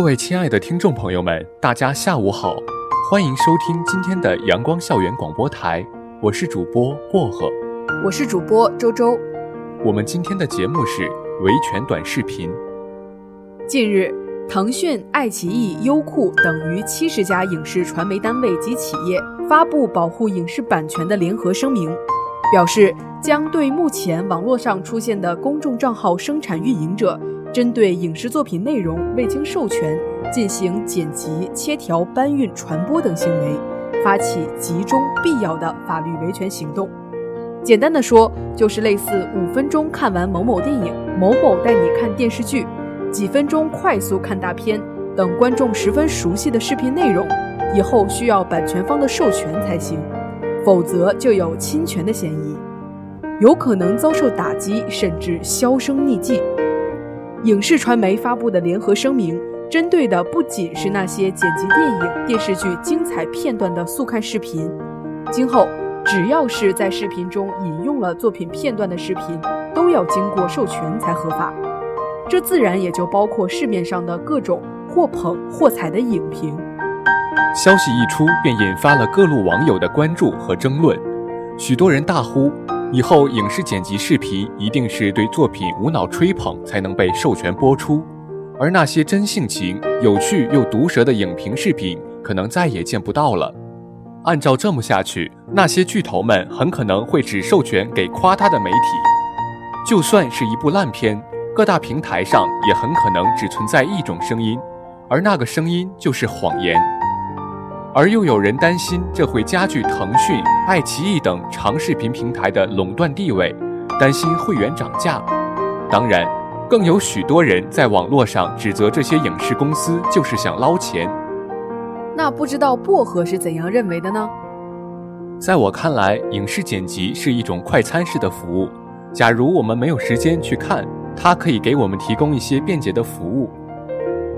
各位亲爱的听众朋友们，大家下午好，欢迎收听今天的阳光校园广播台，我是主播薄荷，我是主播周周。我们今天的节目是维权短视频。近日，腾讯、爱奇艺、优酷等逾七十家影视传媒单位及企业发布保护影视版权的联合声明，表示将对目前网络上出现的公众账号生产运营者。针对影视作品内容未经授权进行剪辑、切条、搬运、传播等行为，发起集中必要的法律维权行动。简单的说，就是类似五分钟看完某某电影、某某带你看电视剧、几分钟快速看大片等观众十分熟悉的视频内容，以后需要版权方的授权才行，否则就有侵权的嫌疑，有可能遭受打击，甚至销声匿迹。影视传媒发布的联合声明，针对的不仅是那些剪辑电影、电视剧精彩片段的速看视频，今后只要是在视频中引用了作品片段的视频，都要经过授权才合法。这自然也就包括市面上的各种或捧或踩的影评。消息一出，便引发了各路网友的关注和争论，许多人大呼。以后影视剪辑视频一定是对作品无脑吹捧才能被授权播出，而那些真性情、有趣又毒舌的影评视频可能再也见不到了。按照这么下去，那些巨头们很可能会只授权给夸他的媒体。就算是一部烂片，各大平台上也很可能只存在一种声音，而那个声音就是谎言。而又有人担心这会加剧腾讯、爱奇艺等长视频平台的垄断地位，担心会员涨价。当然，更有许多人在网络上指责这些影视公司就是想捞钱。那不知道薄荷是怎样认为的呢？在我看来，影视剪辑是一种快餐式的服务。假如我们没有时间去看，它可以给我们提供一些便捷的服务。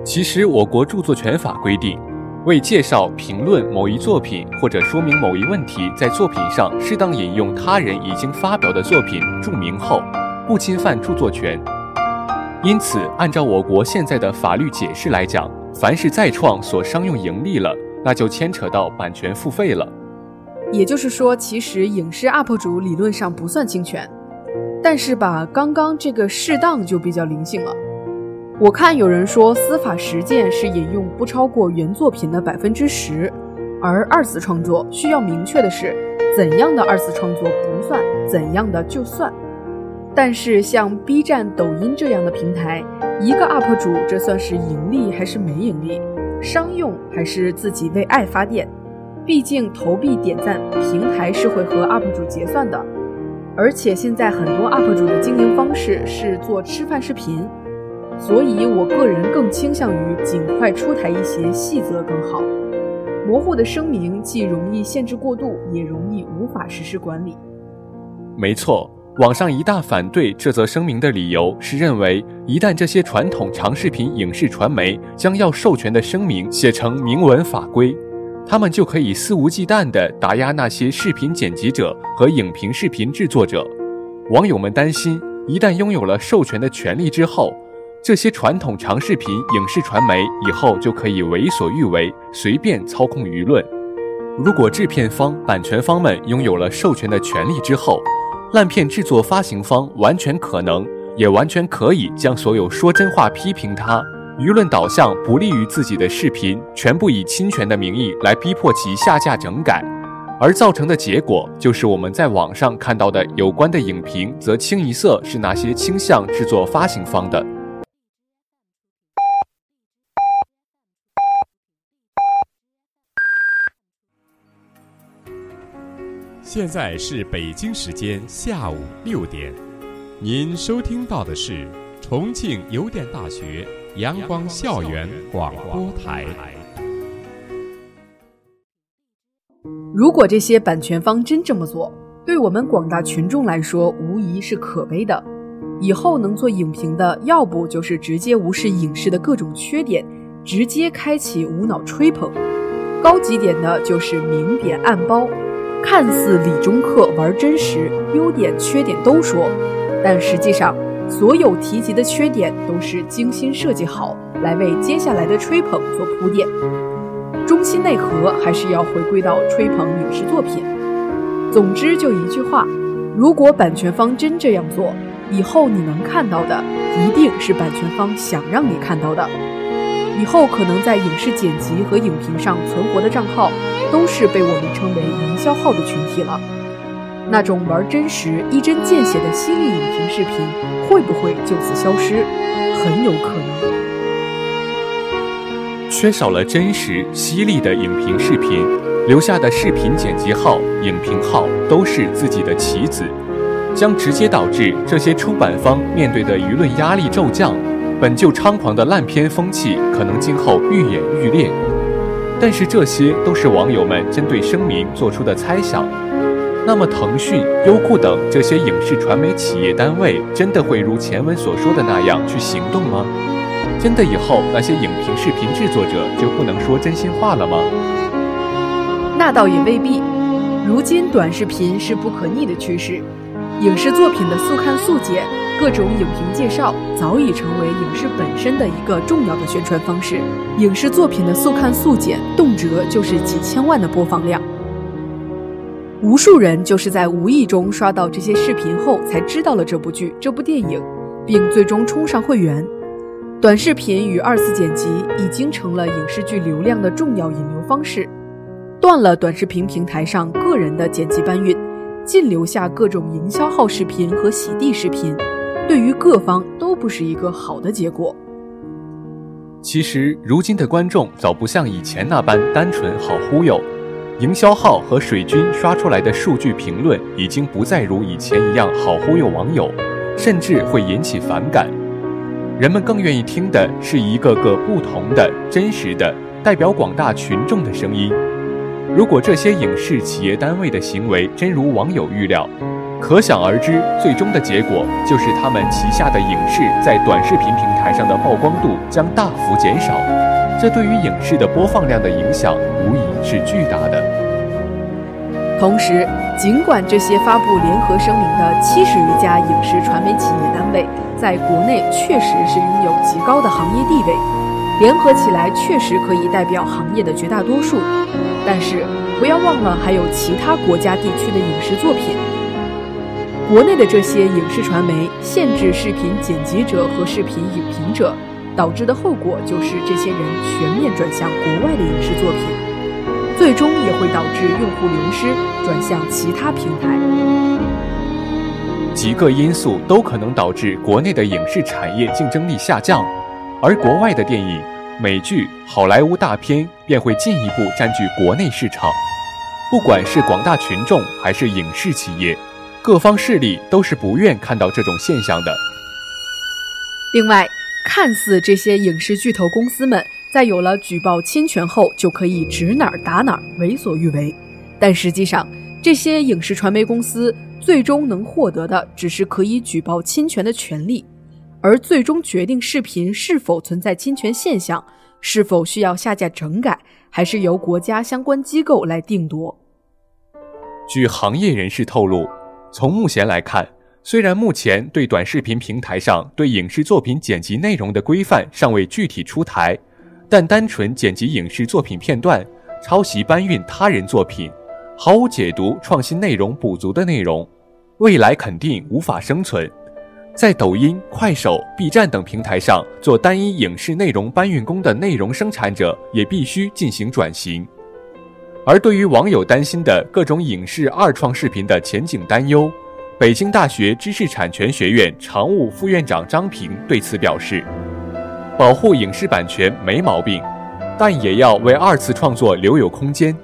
其实，我国著作权法规定。为介绍、评论某一作品或者说明某一问题，在作品上适当引用他人已经发表的作品注明后，不侵犯著作权。因此，按照我国现在的法律解释来讲，凡是再创所商用盈利了，那就牵扯到版权付费了。也就是说，其实影视 UP 主理论上不算侵权，但是吧，刚刚这个适当就比较灵性了。我看有人说司法实践是引用不超过原作品的百分之十，而二次创作需要明确的是怎样的二次创作不算，怎样的就算。但是像 B 站、抖音这样的平台，一个 UP 主这算是盈利还是没盈利？商用还是自己为爱发电？毕竟投币点赞，平台是会和 UP 主结算的。而且现在很多 UP 主的经营方式是做吃饭视频。所以，我个人更倾向于尽快出台一些细则更好。模糊的声明既容易限制过度，也容易无法实施管理。没错，网上一大反对这则声明的理由是认为，一旦这些传统长视频影视传媒将要授权的声明写成明文法规，他们就可以肆无忌惮地打压那些视频剪辑者和影评视频制作者。网友们担心，一旦拥有了授权的权利之后，这些传统长视频影视传媒以后就可以为所欲为，随便操控舆论。如果制片方、版权方们拥有了授权的权利之后，烂片制作发行方完全可能，也完全可以将所有说真话、批评他、舆论导向不利于自己的视频，全部以侵权的名义来逼迫其下架整改，而造成的结果就是我们在网上看到的有关的影评，则清一色是那些倾向制作发行方的。现在是北京时间下午六点，您收听到的是重庆邮电大学阳光校园广播台。如果这些版权方真这么做，对我们广大群众来说，无疑是可悲的。以后能做影评的，要不就是直接无视影视的各种缺点，直接开启无脑吹捧；高级点的就是明贬暗褒，看似理中客玩真实，优点缺点都说，但实际上所有提及的缺点都是精心设计好，来为接下来的吹捧做铺垫。中心内核还是要回归到吹捧影视作品。总之就一句话：如果版权方真这样做，以后你能看到的一定是版权方想让你看到的。以后可能在影视剪辑和影评上存活的账号，都是被我们称为营销号的群体了。那种玩真实、一针见血的犀利影评视频，会不会就此消失？很有可能。缺少了真实犀利的影评视频，留下的视频剪辑号、影评号都是自己的棋子，将直接导致这些出版方面对的舆论压力骤降，本就猖狂的烂片风气可能今后愈演愈烈。但是这些都是网友们针对声明做出的猜想。那么腾讯、优酷等这些影视传媒企业单位，真的会如前文所说的那样去行动吗？真的以后那些影评视频制作者就不能说真心话了吗？那倒也未必。如今短视频是不可逆的趋势，影视作品的速看速解、各种影评介绍早已成为影视本身的一个重要的宣传方式。影视作品的速看速剪，动辄就是几千万的播放量。无数人就是在无意中刷到这些视频后，才知道了这部剧、这部电影，并最终充上会员。短视频与二次剪辑已经成了影视剧流量的重要引流方式，断了短视频平台上个人的剪辑搬运，尽留下各种营销号视频和洗地视频，对于各方都不是一个好的结果。其实，如今的观众早不像以前那般单纯好忽悠，营销号和水军刷出来的数据评论已经不再如以前一样好忽悠网友，甚至会引起反感。人们更愿意听的是一个个不同的、真实的、代表广大群众的声音。如果这些影视企业单位的行为真如网友预料，可想而知，最终的结果就是他们旗下的影视在短视频平台上的曝光度将大幅减少。这对于影视的播放量的影响无疑是巨大的。同时，尽管这些发布联合声明的七十余家影视传媒企业单位，在国内确实是拥有极高的行业地位，联合起来确实可以代表行业的绝大多数。但是不要忘了，还有其他国家地区的影视作品。国内的这些影视传媒限制视频剪辑者和视频影评者，导致的后果就是这些人全面转向国外的影视作品，最终也会导致用户流失，转向其他平台。几个因素都可能导致国内的影视产业竞争力下降，而国外的电影、美剧、好莱坞大片便会进一步占据国内市场。不管是广大群众还是影视企业，各方势力都是不愿看到这种现象的。另外，看似这些影视巨头公司们在有了举报侵权后就可以指哪儿打哪儿、为所欲为，但实际上，这些影视传媒公司。最终能获得的只是可以举报侵权的权利，而最终决定视频是否存在侵权现象、是否需要下架整改，还是由国家相关机构来定夺。据行业人士透露，从目前来看，虽然目前对短视频平台上对影视作品剪辑内容的规范尚未具体出台，但单纯剪辑影视作品片段、抄袭搬运他人作品。毫无解读、创新内容补足的内容，未来肯定无法生存。在抖音、快手、B 站等平台上做单一影视内容搬运工的内容生产者也必须进行转型。而对于网友担心的各种影视二创视频的前景担忧，北京大学知识产权学院常务副院长张平对此表示：“保护影视版权没毛病，但也要为二次创作留有空间。”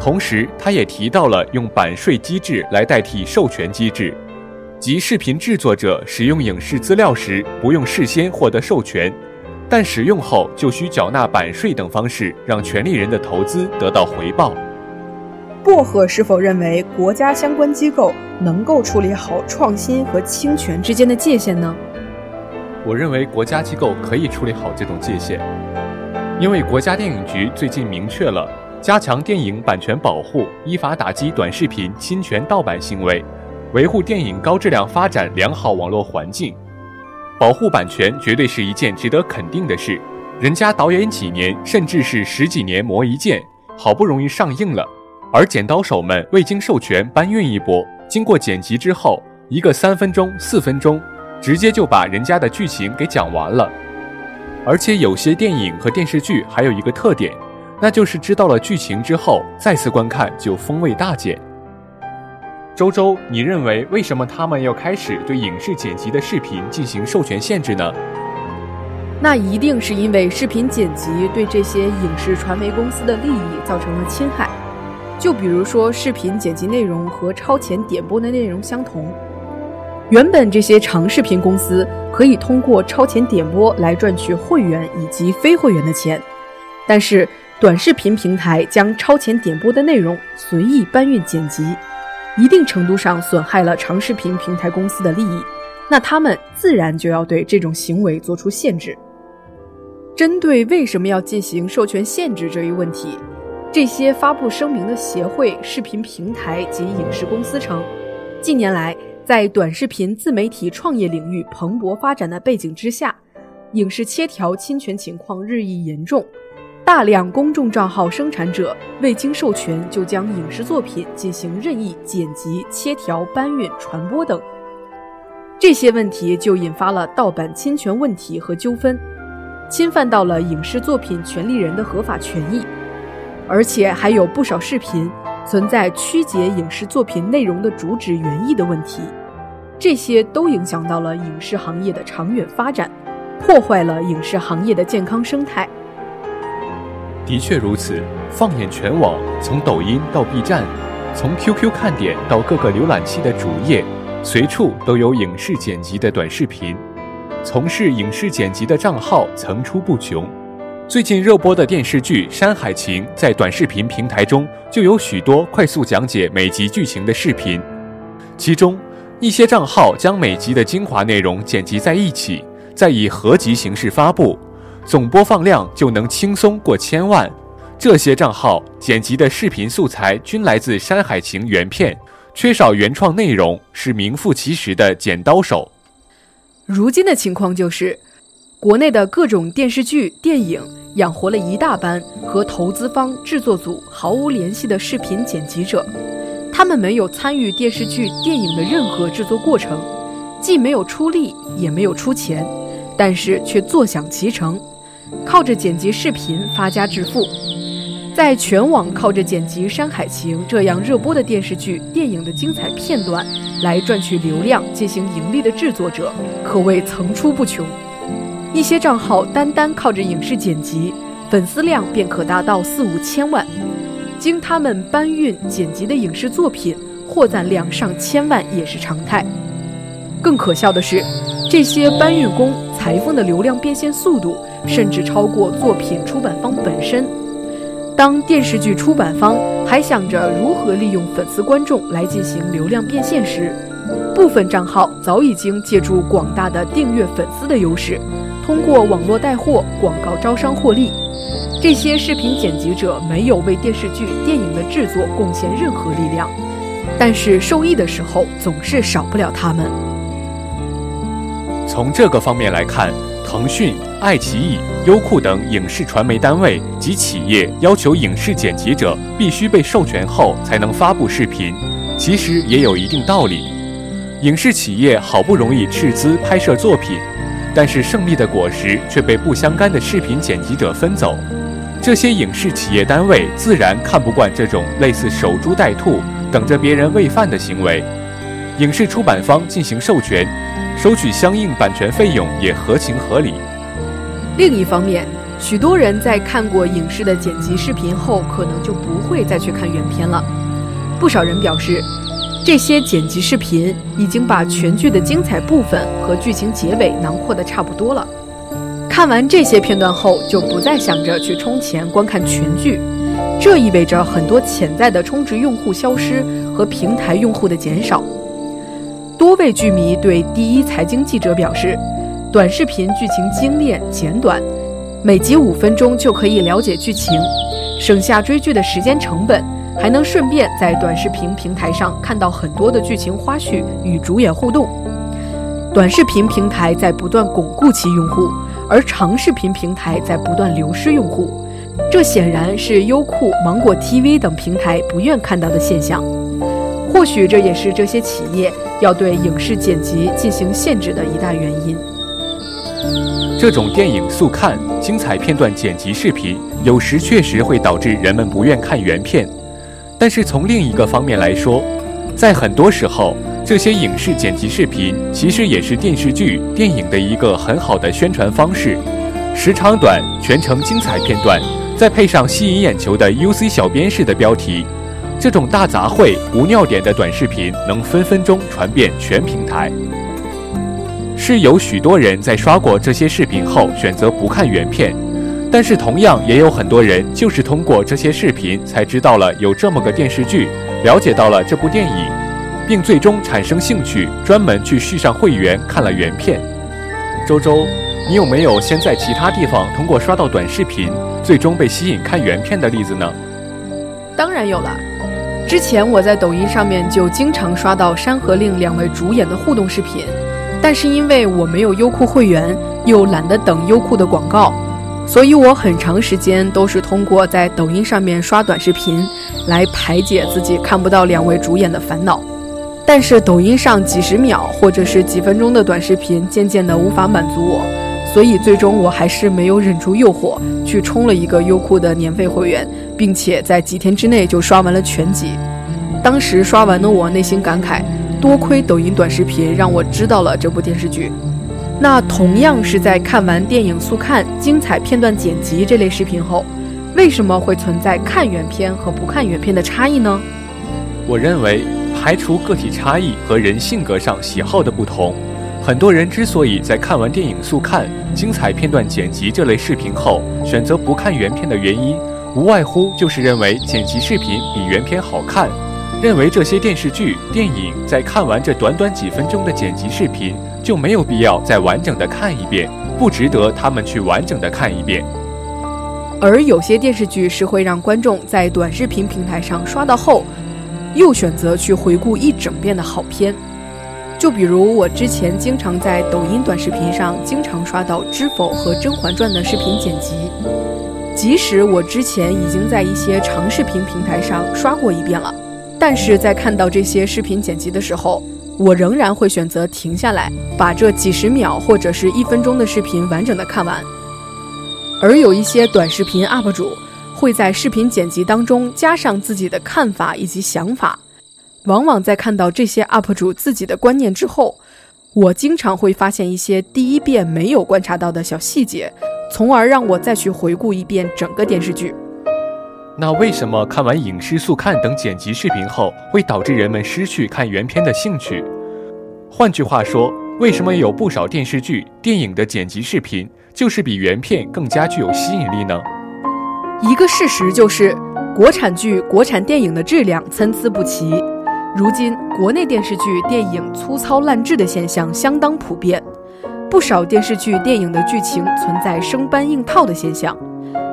同时，他也提到了用版税机制来代替授权机制，即视频制作者使用影视资料时不用事先获得授权，但使用后就需缴纳版税等方式让权利人的投资得到回报。薄荷是否认为国家相关机构能够处理好创新和侵权之间的界限呢？我认为国家机构可以处理好这种界限，因为国家电影局最近明确了加强电影版权保护，依法打击短视频侵权盗版行为，维护电影高质量发展良好网络环境。保护版权绝对是一件值得肯定的事。人家导演几年，甚至是十几年磨一剑，好不容易上映了。而剪刀手们未经授权搬运一波，经过剪辑之后，一个三分钟、四分钟，直接就把人家的剧情给讲完了。而且有些电影和电视剧还有一个特点，那就是知道了剧情之后，再次观看就风味大减。周周，你认为为什么他们要开始对影视剪辑的视频进行授权限制呢？那一定是因为视频剪辑对这些影视传媒公司的利益造成了侵害。就比如说，视频剪辑内容和超前点播的内容相同，原本这些长视频公司可以通过超前点播来赚取会员以及非会员的钱，但是短视频平台将超前点播的内容随意搬运剪辑，一定程度上损害了长视频平台公司的利益，那他们自然就要对这种行为做出限制。针对为什么要进行授权限制这一问题。这些发布声明的协会、视频平台及影视公司称，近年来在短视频自媒体创业领域蓬勃发展的背景之下，影视切条侵权情况日益严重，大量公众账号生产者未经授权就将影视作品进行任意剪辑、切条、搬运、传播等，这些问题就引发了盗版侵权问题和纠纷，侵犯到了影视作品权利人的合法权益。而且还有不少视频存在曲解影视作品内容的主旨原意的问题，这些都影响到了影视行业的长远发展，破坏了影视行业的健康生态。的确如此，放眼全网，从抖音到 B 站，从 QQ 看点到各个浏览器的主页，随处都有影视剪辑的短视频，从事影视剪辑的账号层出不穷。最近热播的电视剧《山海情》在短视频平台中就有许多快速讲解每集剧情的视频，其中一些账号将每集的精华内容剪辑在一起，再以合集形式发布，总播放量就能轻松过千万。这些账号剪辑的视频素材均来自《山海情》原片，缺少原创内容，是名副其实的剪刀手。如今的情况就是。国内的各种电视剧、电影养活了一大班和投资方、制作组毫无联系的视频剪辑者，他们没有参与电视剧、电影的任何制作过程，既没有出力，也没有出钱，但是却坐享其成，靠着剪辑视频发家致富。在全网靠着剪辑《山海情》这样热播的电视剧、电影的精彩片段来赚取流量、进行盈利的制作者，可谓层出不穷。一些账号单单靠着影视剪辑，粉丝量便可达到四五千万；经他们搬运剪辑的影视作品，获赞量上千万也是常态。更可笑的是，这些搬运工裁缝的流量变现速度甚至超过作品出版方本身。当电视剧出版方还想着如何利用粉丝观众来进行流量变现时，部分账号早已经借助广大的订阅粉丝的优势。通过网络带货、广告招商获利，这些视频剪辑者没有为电视剧、电影的制作贡献任何力量，但是受益的时候总是少不了他们。从这个方面来看，腾讯、爱奇艺、优酷等影视传媒单位及企业要求影视剪辑者必须被授权后才能发布视频，其实也有一定道理。影视企业好不容易斥资拍摄作品。但是胜利的果实却被不相干的视频剪辑者分走，这些影视企业单位自然看不惯这种类似守株待兔、等着别人喂饭的行为。影视出版方进行授权，收取相应版权费用也合情合理。另一方面，许多人在看过影视的剪辑视频后，可能就不会再去看原片了。不少人表示，这些剪辑视频已经把全剧的精彩部分和剧情结尾囊括的差不多了。看完这些片段后，就不再想着去充钱观看全剧，这意味着很多潜在的充值用户消失和平台用户的减少。多位剧迷对第一财经记者表示，短视频剧情精炼简短，每集五分钟就可以了解剧情，省下追剧的时间成本。还能顺便在短视频平台上看到很多的剧情花絮与主演互动。短视频平台在不断巩固其用户，而长视频平台在不断流失用户。这显然是优酷、芒果 TV 等平台不愿看到的现象。或许这也是这些企业要对影视剪辑进行限制的一大原因。这种电影速看、精彩片段剪辑视频，有时确实会导致人们不愿看原片。但是从另一个方面来说，在很多时候，这些影视剪辑视频其实也是电视剧、电影的一个很好的宣传方式。时长短、全程精彩片段，再配上吸引眼球的 UC 小编式的标题，这种大杂烩、无尿点的短视频能分分钟传遍全平台。是有许多人在刷过这些视频后选择不看原片。但是同样也有很多人就是通过这些视频才知道了有这么个电视剧，了解到了这部电影，并最终产生兴趣，专门去续上会员看了原片。周周，你有没有先在其他地方通过刷到短视频，最终被吸引看原片的例子呢？当然有了，之前我在抖音上面就经常刷到《山河令》两位主演的互动视频，但是因为我没有优酷会员，又懒得等优酷的广告。所以我很长时间都是通过在抖音上面刷短视频，来排解自己看不到两位主演的烦恼。但是抖音上几十秒或者是几分钟的短视频，渐渐的无法满足我，所以最终我还是没有忍住诱惑，去充了一个优酷的年费会员，并且在几天之内就刷完了全集。当时刷完的我内心感慨，多亏抖音短视频让我知道了这部电视剧。那同样是在看完电影速看、精彩片段剪辑这类视频后，为什么会存在看原片和不看原片的差异呢？我认为，排除个体差异和人性格上喜好的不同，很多人之所以在看完电影速看、精彩片段剪辑这类视频后选择不看原片的原因，无外乎就是认为剪辑视频比原片好看。认为这些电视剧、电影在看完这短短几分钟的剪辑视频，就没有必要再完整的看一遍，不值得他们去完整的看一遍。而有些电视剧是会让观众在短视频平台上刷到后，又选择去回顾一整遍的好片。就比如我之前经常在抖音短视频上经常刷到《知否》和《甄嬛传》的视频剪辑，即使我之前已经在一些长视频平台上刷过一遍了。但是在看到这些视频剪辑的时候，我仍然会选择停下来，把这几十秒或者是一分钟的视频完整的看完。而有一些短视频 UP 主会在视频剪辑当中加上自己的看法以及想法，往往在看到这些 UP 主自己的观念之后，我经常会发现一些第一遍没有观察到的小细节，从而让我再去回顾一遍整个电视剧。那为什么看完影视速看等剪辑视频后，会导致人们失去看原片的兴趣？换句话说，为什么有不少电视剧、电影的剪辑视频就是比原片更加具有吸引力呢？一个事实就是，国产剧、国产电影的质量参差不齐。如今，国内电视剧、电影粗糙烂制的现象相当普遍，不少电视剧、电影的剧情存在生搬硬套的现象。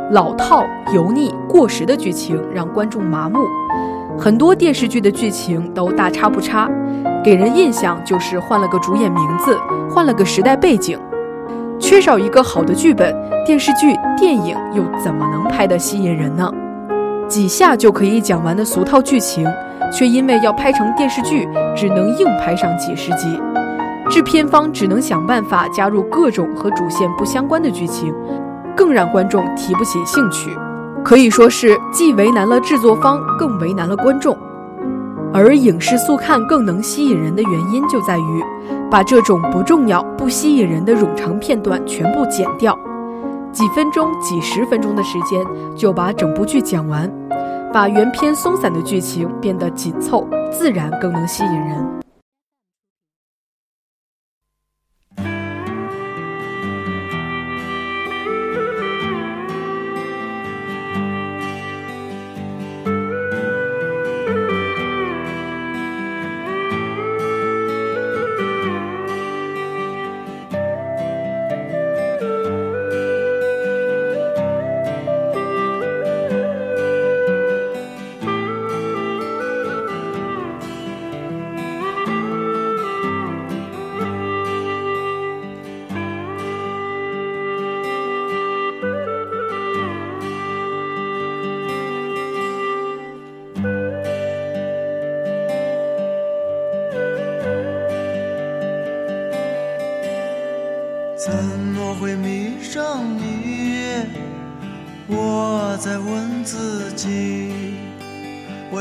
老套、油腻、过时的剧情让观众麻木，很多电视剧的剧情都大差不差，给人印象就是换了个主演名字，换了个时代背景，缺少一个好的剧本，电视剧、电影又怎么能拍得吸引人呢？几下就可以讲完的俗套剧情，却因为要拍成电视剧，只能硬拍上几十集，制片方只能想办法加入各种和主线不相关的剧情。更让观众提不起兴趣，可以说是既为难了制作方，更为难了观众。而影视速看更能吸引人的原因，就在于把这种不重要、不吸引人的冗长片段全部剪掉，几分钟、几十分钟的时间就把整部剧讲完，把原片松散的剧情变得紧凑自然更能吸引人。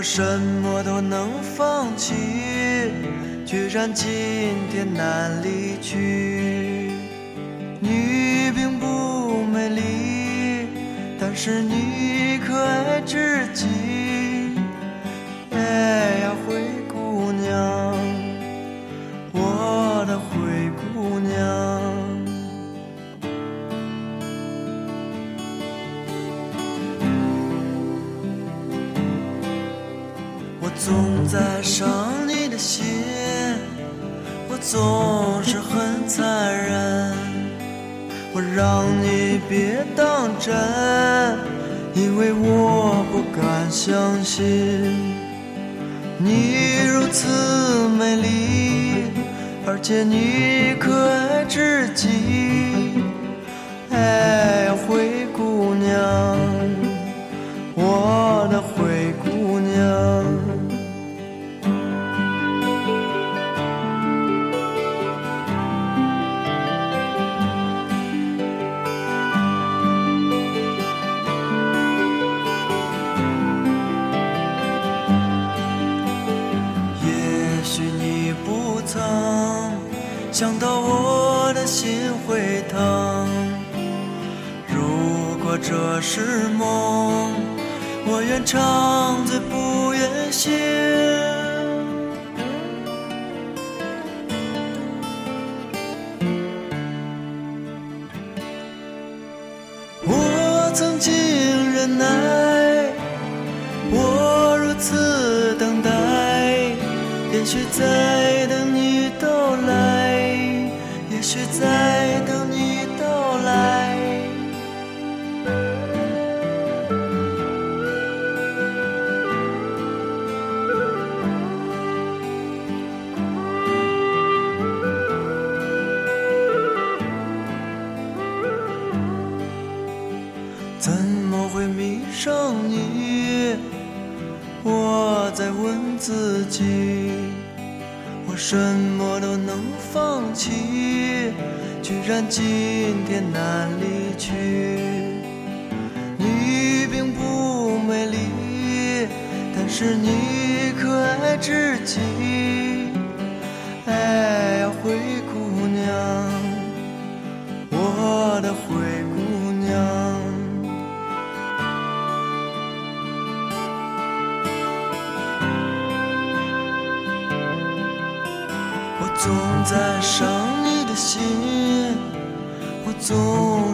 我什么都能放弃居然今天难离去？你并不美丽但是你谢谢你。唱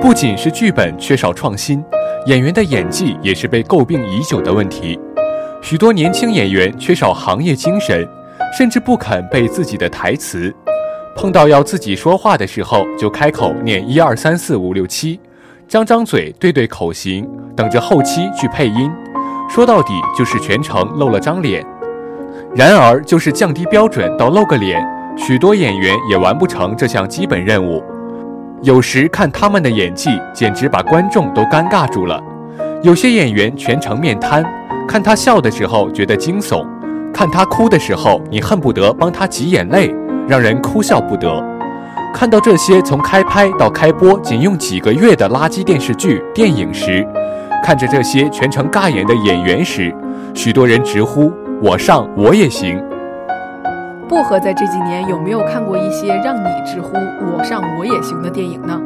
不仅是剧本缺少创新，演员的演技也是被诟病已久的问题。许多年轻演员缺少行业精神，甚至不肯背自己的台词，碰到要自己说话的时候就开口念一二三四五六七，张张嘴对对口型，等着后期去配音。说到底就是全程露了张脸。然而，就是降低标准到露个脸，许多演员也完不成这项基本任务。有时看他们的演技，简直把观众都尴尬住了。有些演员全程面瘫，看他笑的时候觉得惊悚，看他哭的时候你恨不得帮他挤眼泪，让人哭笑不得。看到这些从开拍到开播仅用几个月的垃圾电视剧、电影时，看着这些全程尬演的演员时，许多人直呼。我上我也行。薄荷在这几年有没有看过一些让你直呼“我上我也行”的电影呢？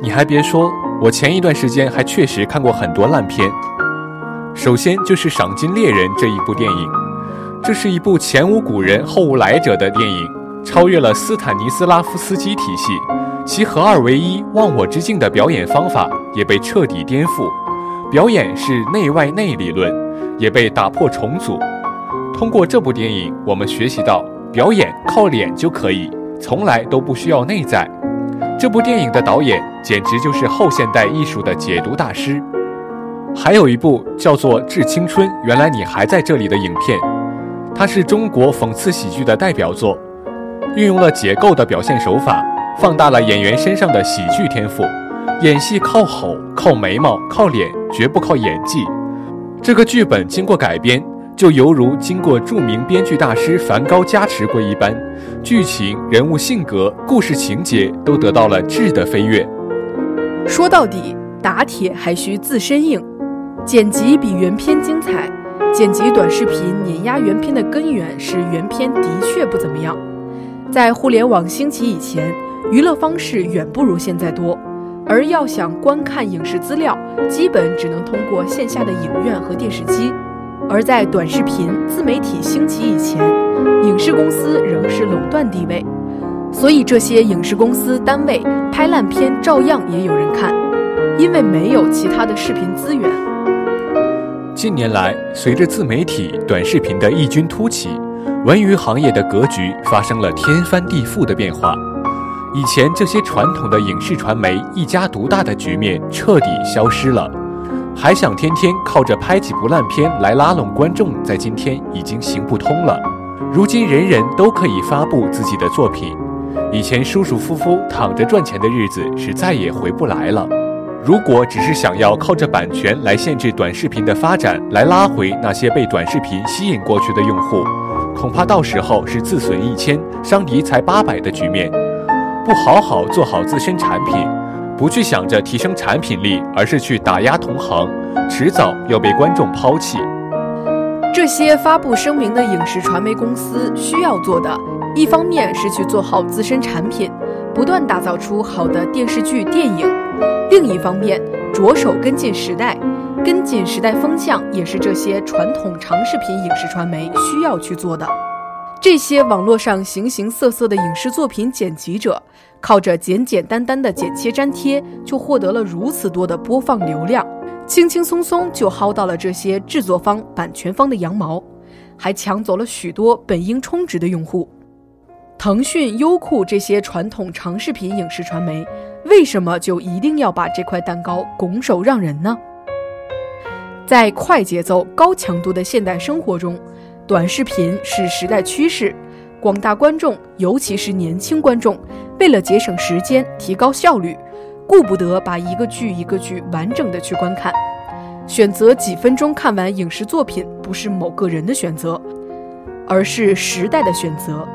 你还别说，我前一段时间还确实看过很多烂片。首先就是《赏金猎人》这一部电影，这是一部前无古人后无来者的电影，超越了斯坦尼斯拉夫斯基体系，其合二为一、忘我之境的表演方法也被彻底颠覆。表演是内外内理论。也被打破重组。通过这部电影，我们学习到表演靠脸就可以，从来都不需要内在。这部电影的导演简直就是后现代艺术的解读大师。还有一部叫做《致青春》，原来你还在这里的影片，它是中国讽刺喜剧的代表作，运用了解构的表现手法，放大了演员身上的喜剧天赋。演戏靠吼、靠眉毛、靠脸，绝不靠演技。这个剧本经过改编，就犹如经过著名编剧大师梵高加持过一般，剧情、人物性格、故事情节都得到了质的飞跃。说到底，打铁还需自身硬，剪辑比原片精彩。剪辑短视频碾压原片的根源是原片的确不怎么样。在互联网兴起以前，娱乐方式远不如现在多。而要想观看影视资料，基本只能通过线下的影院和电视机。而在短视频自媒体兴起以前，影视公司仍是垄断地位，所以这些影视公司单位拍烂片照样也有人看，因为没有其他的视频资源。近年来，随着自媒体短视频的异军突起，文娱行业的格局发生了天翻地覆的变化。以前这些传统的影视传媒一家独大的局面彻底消失了，还想天天靠着拍几部烂片来拉拢观众，在今天已经行不通了。如今人人都可以发布自己的作品，以前舒舒服服躺着赚钱的日子是再也回不来了。如果只是想要靠着版权来限制短视频的发展，来拉回那些被短视频吸引过去的用户，恐怕到时候是自损一千，伤敌才八百的局面。不好好做好自身产品，不去想着提升产品力，而是去打压同行，迟早要被观众抛弃。这些发布声明的影视传媒公司需要做的，一方面是去做好自身产品，不断打造出好的电视剧、电影；另一方面，着手跟进时代，跟进时代风向，也是这些传统长视频影视传媒需要去做的。这些网络上形形色色的影视作品剪辑者，靠着简简单单的剪切粘贴，就获得了如此多的播放流量，轻轻松松就薅到了这些制作方、版权方的羊毛，还抢走了许多本应充值的用户。腾讯、优酷这些传统长视频影视传媒，为什么就一定要把这块蛋糕拱手让人呢？在快节奏、高强度的现代生活中。短视频是时代趋势，广大观众，尤其是年轻观众，为了节省时间、提高效率，顾不得把一个剧一个剧完整的去观看，选择几分钟看完影视作品，不是某个人的选择，而是时代的选择。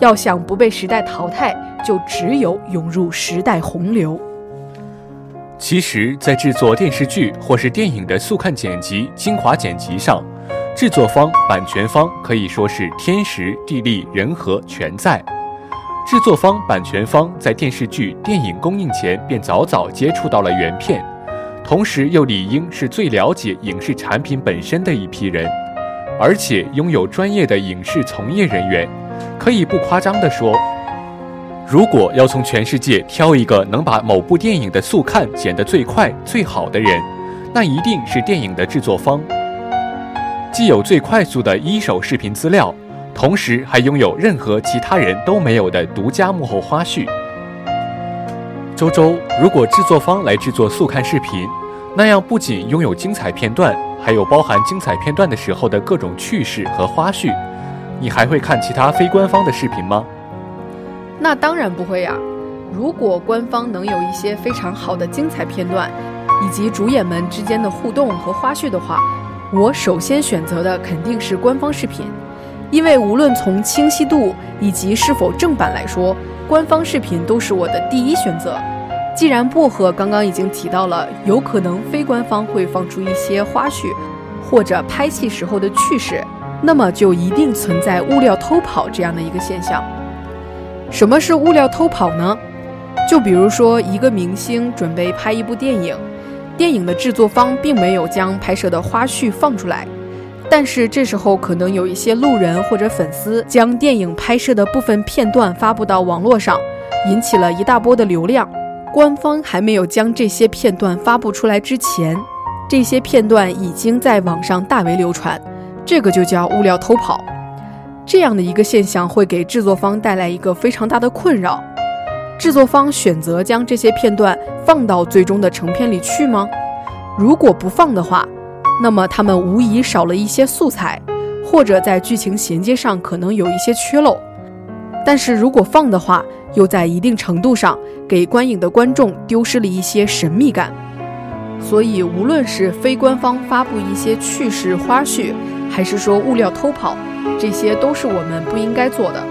要想不被时代淘汰，就只有涌入时代洪流。其实，在制作电视剧或是电影的速看剪辑、精华剪辑上。制作方、版权方可以说是天时、地利、人和全在。制作方、版权方在电视剧、电影公映前便早早接触到了原片，同时又理应是最了解影视产品本身的一批人，而且拥有专业的影视从业人员。可以不夸张地说，如果要从全世界挑一个能把某部电影的速看剪得最快最好的人，那一定是电影的制作方。既有最快速的一手视频资料，同时还拥有任何其他人都没有的独家幕后花絮。周周，如果制作方来制作速看视频，那样不仅拥有精彩片段，还有包含精彩片段的时候的各种趣事和花絮，你还会看其他非官方的视频吗？那当然不会呀！如果官方能有一些非常好的精彩片段，以及主演们之间的互动和花絮的话，我首先选择的肯定是官方视频，因为无论从清晰度以及是否正版来说，官方视频都是我的第一选择。既然薄荷刚刚已经提到了，有可能非官方会放出一些花絮，或者拍戏时候的趣事，那么就一定存在物料偷跑这样的一个现象。什么是物料偷跑呢？就比如说，一个明星准备拍一部电影，电影的制作方并没有将拍摄的花絮放出来，但是这时候可能有一些路人或者粉丝将电影拍摄的部分片段发布到网络上，引起了一大波的流量。官方还没有将这些片段发布出来之前，这些片段已经在网上大为流传，这个就叫物料偷跑。这样的一个现象会给制作方带来一个非常大的困扰。制作方选择将这些片段放到最终的成片里去吗？如果不放的话，那么他们无疑少了一些素材，或者在剧情衔接上可能有一些缺漏。但是如果放的话，又在一定程度上给观影的观众丢失了一些神秘感。所以，无论是非官方发布一些趣事花絮，还是说物料偷跑，这些都是我们不应该做的。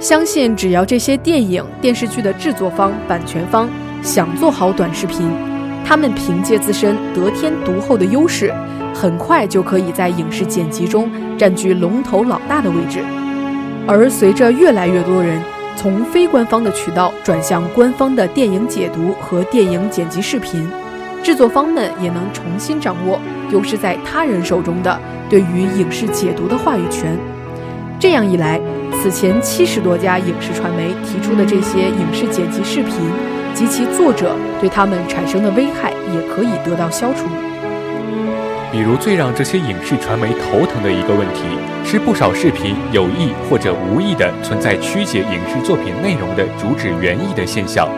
相信只要这些电影、电视剧的制作方、版权方想做好短视频，他们凭借自身得天独厚的优势，很快就可以在影视剪辑中占据龙头老大的位置。而随着越来越多人从非官方的渠道转向官方的电影解读和电影剪辑视频，制作方们也能重新掌握丢失在他人手中的对于影视解读的话语权。这样一来，此前七十多家影视传媒提出的这些影视剪辑视频及其作者对他们产生的危害也可以得到消除。比如，最让这些影视传媒头疼的一个问题是，不少视频有意或者无意的存在曲解影视作品内容的主旨原意的现象，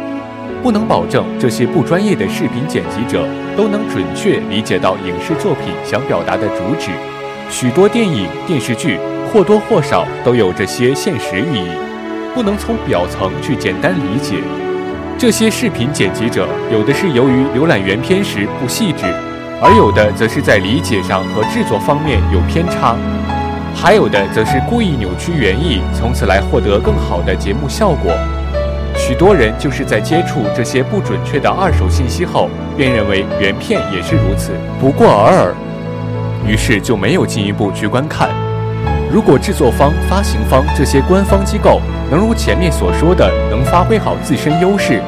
不能保证这些不专业的视频剪辑者都能准确理解到影视作品想表达的主旨。许多电影、电视剧。或多或少都有这些现实寓意，不能从表层去简单理解。这些视频剪辑者，有的是由于浏览原片时不细致，而有的则是在理解上和制作方面有偏差，还有的则是故意扭曲原意，从此来获得更好的节目效果。许多人就是在接触这些不准确的二手信息后，便认为原片也是如此，不过尔尔，于是就没有进一步去观看。如果制作方、发行方这些官方机构能如前面所说的，能发挥好自身优势，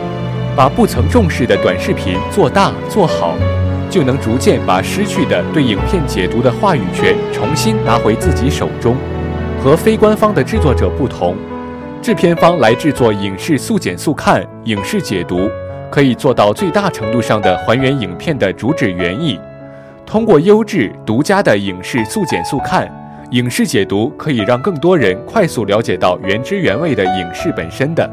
把不曾重视的短视频做大做好，就能逐渐把失去的对影片解读的话语权重新拿回自己手中。和非官方的制作者不同，制片方来制作影视速剪速看、影视解读，可以做到最大程度上的还原影片的主旨原意，通过优质独家的影视速剪速看。影视解读可以让更多人快速了解到原汁原味的影视本身的。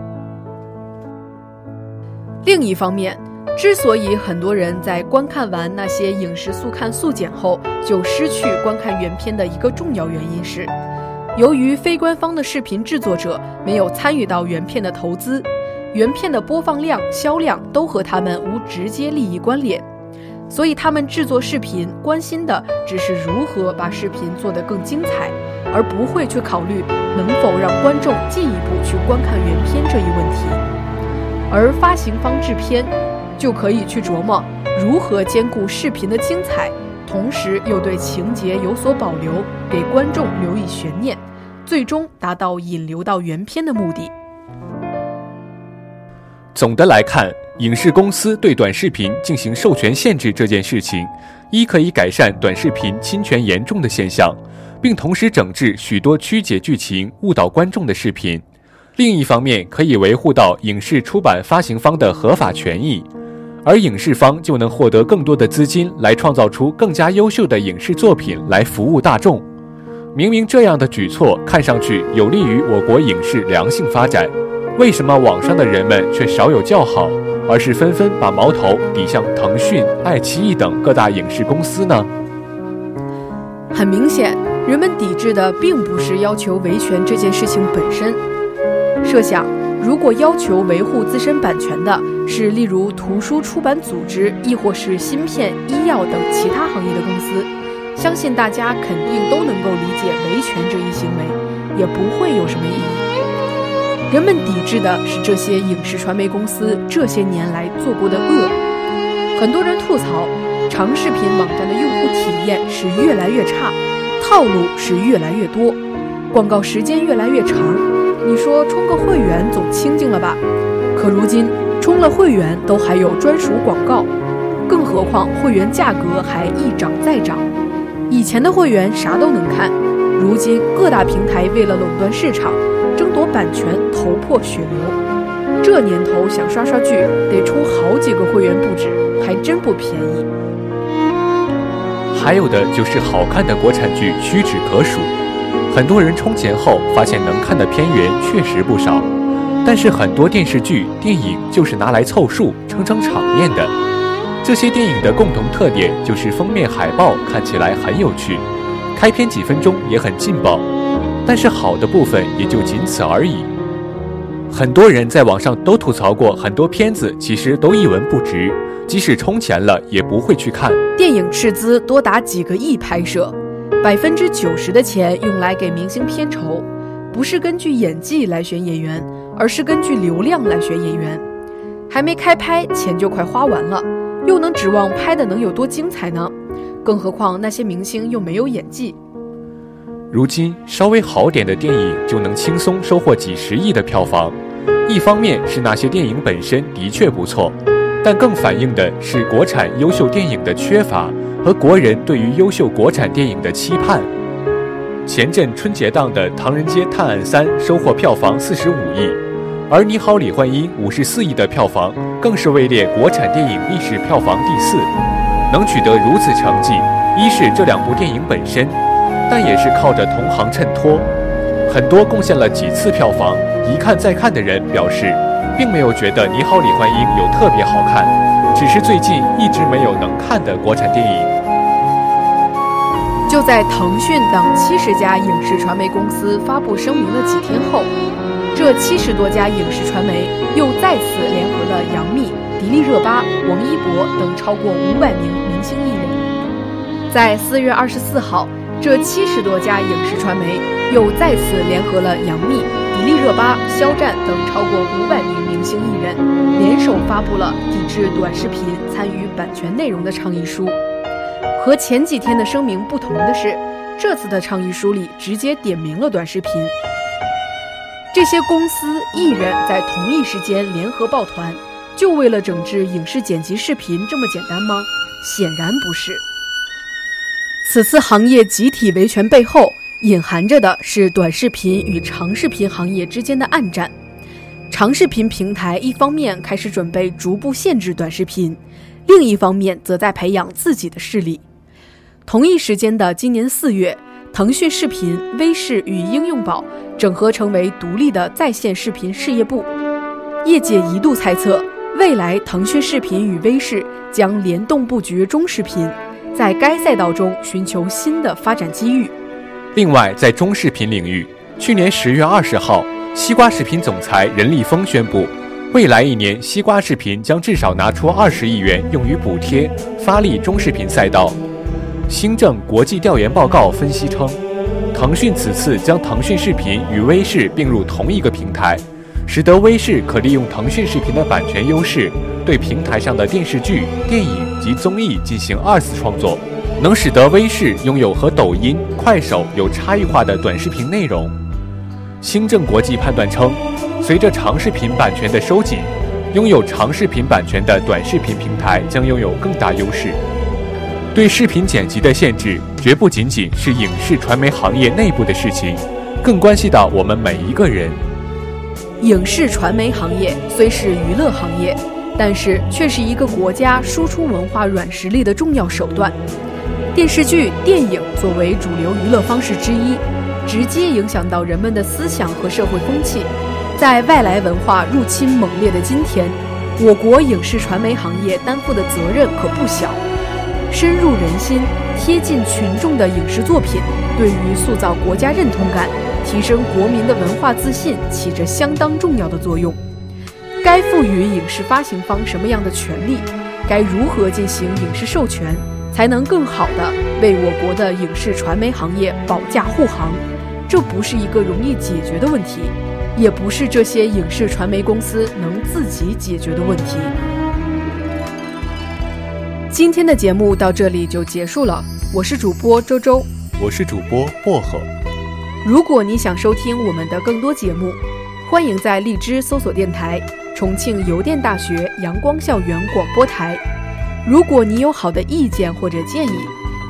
另一方面，之所以很多人在观看完那些影视速看速剪后就失去观看原片的一个重要原因是，由于非官方的视频制作者没有参与到原片的投资，原片的播放量、销量都和他们无直接利益关联。所以他们制作视频关心的只是如何把视频做得更精彩，而不会去考虑能否让观众进一步去观看原片这一问题。而发行方制片就可以去琢磨如何兼顾视频的精彩，同时又对情节有所保留，给观众留以悬念，最终达到引流到原片的目的。总的来看。影视公司对短视频进行授权限制这件事情，一可以改善短视频侵权严重的现象，并同时整治许多曲解剧情、误导观众的视频；另一方面可以维护到影视出版发行方的合法权益，而影视方就能获得更多的资金来创造出更加优秀的影视作品来服务大众。明明这样的举措看上去有利于我国影视良性发展，为什么网上的人们却少有叫好，而是纷纷把矛头抵向腾讯、爱奇艺等各大影视公司呢？很明显，人们抵制的并不是要求维权这件事情本身。设想，如果要求维护自身版权的是例如图书出版组织，亦或是芯片、医药等其他行业的公司，相信大家肯定都能够理解维权这一行为，也不会有什么异议。人们抵制的是这些影视传媒公司这些年来做过的恶。很多人吐槽。长视频网站的用户体验是越来越差，套路是越来越多，广告时间越来越长。你说充个会员总清静了吧？可如今充了会员都还有专属广告，更何况会员价格还一涨再涨。以前的会员啥都能看，如今各大平台为了垄断市场、争夺版权，头破血流。这年头想刷刷剧得充好几个会员不止，还真不便宜。还有的就是好看的国产剧屈指可数，很多人充钱后发现能看的片源确实不少，但是很多电视剧、电影就是拿来凑数、撑撑场面的。这些电影的共同特点就是封面海报看起来很有趣，开篇几分钟也很劲爆，但是好的部分也就仅此而已。很多人在网上都吐槽过，很多片子其实都一文不值。即使充钱了，也不会去看。电影斥资多达几个亿拍摄，百分之九十的钱用来给明星片酬，不是根据演技来选演员，而是根据流量来选演员。还没开拍，钱就快花完了，又能指望拍的能有多精彩呢？更何况那些明星又没有演技。如今稍微好点的电影就能轻松收获几十亿的票房，一方面是那些电影本身的确不错。但更反映的是国产优秀电影的缺乏和国人对于优秀国产电影的期盼。前阵春节档的《唐人街探案三》收获票房四十五亿，而《你好，李焕英》五十四亿的票房更是位列国产电影历史票房第四。能取得如此成绩，一是这两部电影本身，但也是靠着同行衬托。很多贡献了几次票房，一看再看的人表示。并没有觉得《你好，李焕英》有特别好看，只是最近一直没有能看的国产电影。就在腾讯等七十家影视传媒公司发布声明的几天后，这七十多家影视传媒又再次联合了杨幂、迪丽热巴、王一博等超过五百名明星艺人。在四月二十四号，这七十多家影视传媒又再次联合了杨幂、迪丽热巴、肖战等超过五百名。明星艺人联手发布了抵制短视频参与版权内容的倡议书。和前几天的声明不同的是，这次的倡议书里直接点名了短视频。这些公司艺人在同一时间联合抱团，就为了整治影视剪辑视频这么简单吗？显然不是。此次行业集体维权背后，隐含着的是短视频与长视频行业之间的暗战。长视频平台一方面开始准备逐步限制短视频，另一方面则在培养自己的势力。同一时间的今年四月，腾讯视频、微视与应用宝整合成为独立的在线视频事业部。业界一度猜测，未来腾讯视频与微视将联动布局中视频，在该赛道中寻求新的发展机遇。另外，在中视频领域，去年十月二十号。西瓜视频总裁任立峰宣布，未来一年，西瓜视频将至少拿出二十亿元用于补贴，发力中视频赛道。新政国际调研报告分析称，腾讯此次将腾讯视频与微视并入同一个平台，使得微视可利用腾讯视频的版权优势，对平台上的电视剧、电影及综艺进行二次创作，能使得微视拥有和抖音、快手有差异化的短视频内容。新政国际判断称，随着长视频版权的收紧，拥有长视频版权的短视频平台将拥有更大优势。对视频剪辑的限制，绝不仅仅是影视传媒行业内部的事情，更关系到我们每一个人。影视传媒行业虽是娱乐行业，但是却是一个国家输出文化软实力的重要手段。电视剧、电影作为主流娱乐方式之一，直接影响到人们的思想和社会风气。在外来文化入侵猛烈的今天，我国影视传媒行业担负的责任可不小。深入人心、贴近群众的影视作品，对于塑造国家认同感。提升国民的文化自信起着相当重要的作用。该赋予影视发行方什么样的权利？该如何进行影视授权，才能更好地为我国的影视传媒行业保驾护航？这不是一个容易解决的问题，也不是这些影视传媒公司能自己解决的问题。今天的节目到这里就结束了，我是主播周周，我是主播薄荷。如果你想收听我们的更多节目，欢迎在荔枝搜索电台“重庆邮电大学阳光校园广播台”。如果你有好的意见或者建议，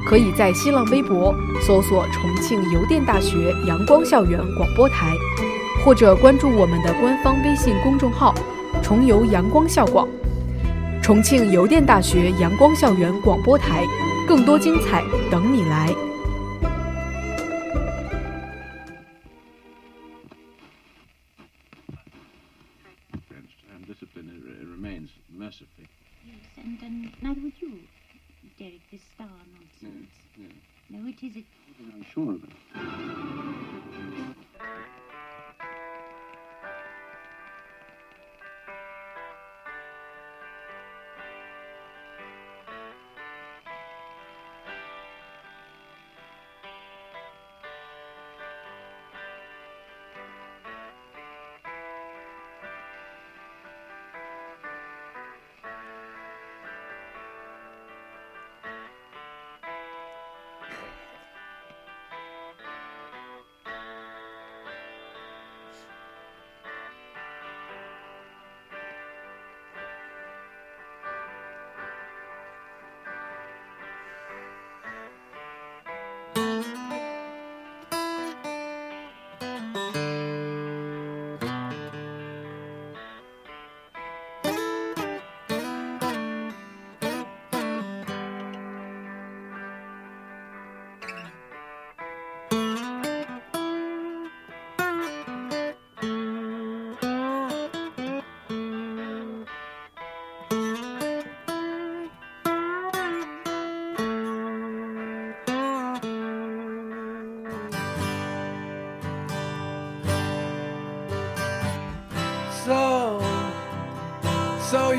可以在新浪微博搜索“重庆邮电大学阳光校园广播台”，或者关注我们的官方微信公众号“重邮阳光校广”。重庆邮电大学阳光校园广播台，更多精彩等你来。